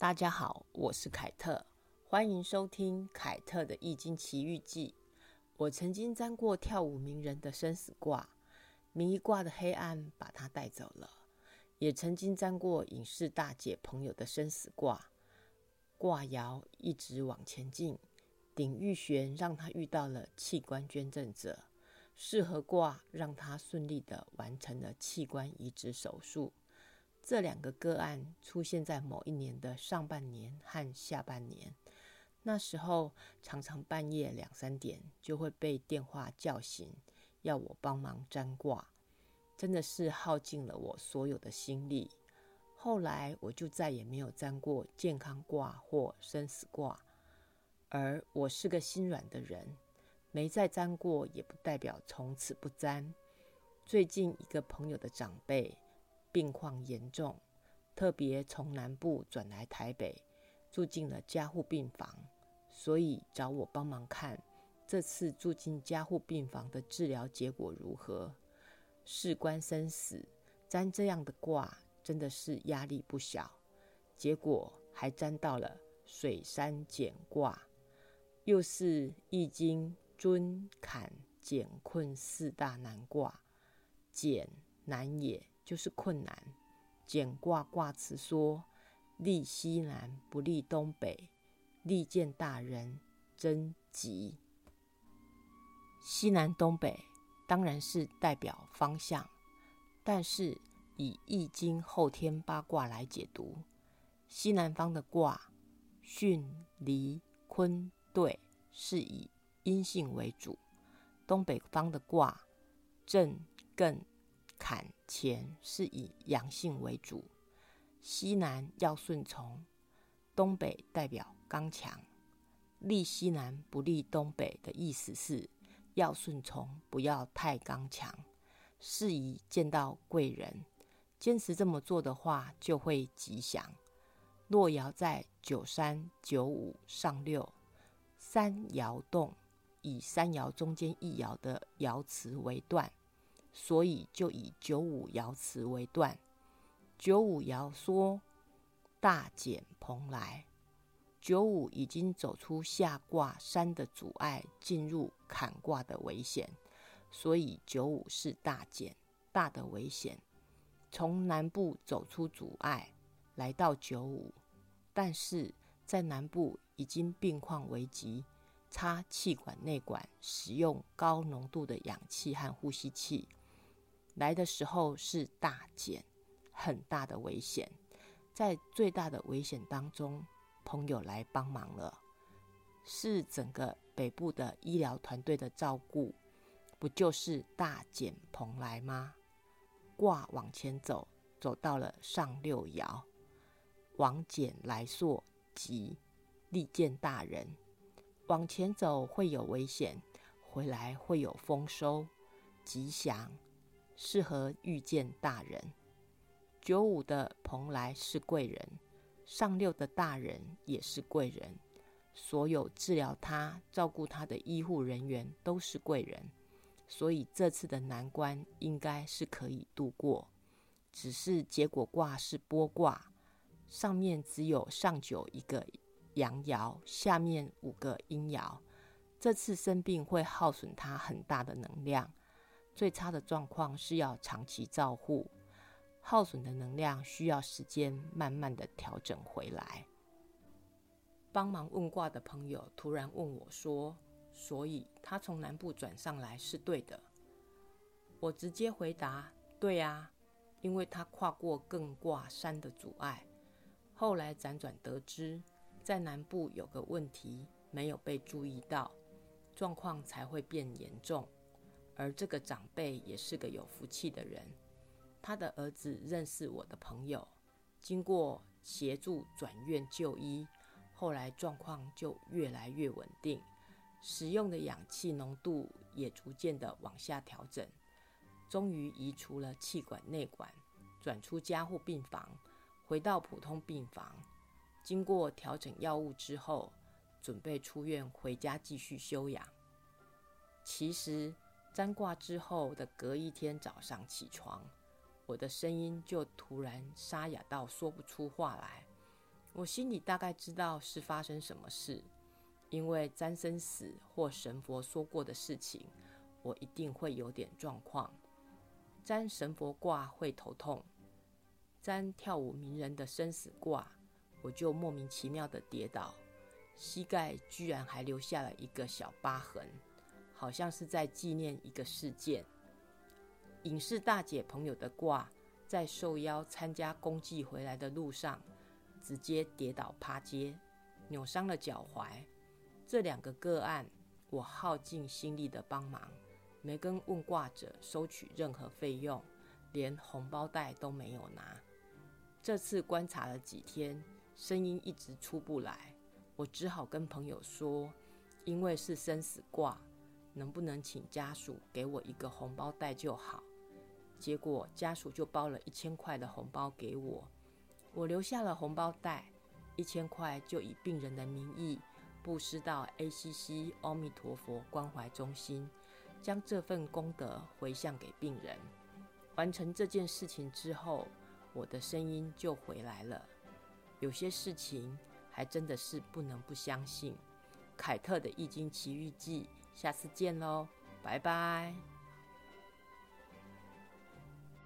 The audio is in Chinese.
大家好，我是凯特，欢迎收听凯特的《易经奇遇记》。我曾经占过跳舞名人的生死卦，迷卦的黑暗把他带走了；也曾经占过影视大姐朋友的生死卦，卦爻一直往前进，鼎玉璇让他遇到了器官捐赠者，适合卦让他顺利的完成了器官移植手术。这两个个案出现在某一年的上半年和下半年，那时候常常半夜两三点就会被电话叫醒，要我帮忙占卦，真的是耗尽了我所有的心力。后来我就再也没有占过健康卦或生死卦，而我是个心软的人，没再占过也不代表从此不占。最近一个朋友的长辈。病况严重，特别从南部转来台北，住进了加护病房，所以找我帮忙看这次住进加护病房的治疗结果如何。事关生死，占这样的卦真的是压力不小。结果还占到了水山简卦，又是易经尊坎简困四大难卦，简难也。就是困难。简卦卦辞说：“利西南不利东北，利见大人真吉。”西南东北当然是代表方向，但是以易经后天八卦来解读，西南方的卦巽离坤兑是以阴性为主，东北方的卦震艮。坎乾是以阳性为主，西南要顺从，东北代表刚强。利西南不利东北的意思是要顺从，不要太刚强，适宜见到贵人。坚持这么做的话，就会吉祥。若爻在九三九五上六，三爻动，以三爻中间一爻的爻辞为断。所以就以九五爻辞为断。九五爻说：“大减蓬莱。”九五已经走出下卦山的阻碍，进入坎卦的危险，所以九五是大减大的危险。从南部走出阻碍，来到九五，但是在南部已经病况危急，插气管内管，使用高浓度的氧气和呼吸器。来的时候是大减，很大的危险，在最大的危险当中，朋友来帮忙了，是整个北部的医疗团队的照顾，不就是大减蓬莱吗？卦往前走，走到了上六爻，往减来朔吉，利见大人。往前走会有危险，回来会有丰收，吉祥。适合遇见大人。九五的蓬莱是贵人，上六的大人也是贵人，所有治疗他、照顾他的医护人员都是贵人，所以这次的难关应该是可以度过。只是结果卦是波卦，上面只有上九一个阳爻，下面五个阴爻，这次生病会耗损他很大的能量。最差的状况是要长期照护，耗损的能量需要时间慢慢的调整回来。帮忙问卦的朋友突然问我说：“所以他从南部转上来是对的？”我直接回答：“对啊，因为他跨过艮卦山的阻碍，后来辗转得知，在南部有个问题没有被注意到，状况才会变严重。”而这个长辈也是个有福气的人，他的儿子认识我的朋友，经过协助转院就医，后来状况就越来越稳定，使用的氧气浓度也逐渐的往下调整，终于移除了气管内管，转出加护病房，回到普通病房，经过调整药物之后，准备出院回家继续休养。其实。占卦之后的隔一天早上起床，我的声音就突然沙哑到说不出话来。我心里大概知道是发生什么事，因为沾生死或神佛说过的事情，我一定会有点状况。沾神佛卦会头痛，沾跳舞名人的生死卦，我就莫名其妙的跌倒，膝盖居然还留下了一个小疤痕，好像是在纪念一个事件。影视大姐朋友的卦，在受邀参加公祭回来的路上。直接跌倒趴街，扭伤了脚踝。这两个个案，我耗尽心力的帮忙，没跟问卦者收取任何费用，连红包袋都没有拿。这次观察了几天，声音一直出不来，我只好跟朋友说，因为是生死卦，能不能请家属给我一个红包袋就好？结果家属就包了一千块的红包给我。我留下了红包袋，一千块就以病人的名义布施到 ACC 阿弥陀佛关怀中心，将这份功德回向给病人。完成这件事情之后，我的声音就回来了。有些事情还真的是不能不相信。凯特的《易经奇遇记》，下次见喽，拜拜。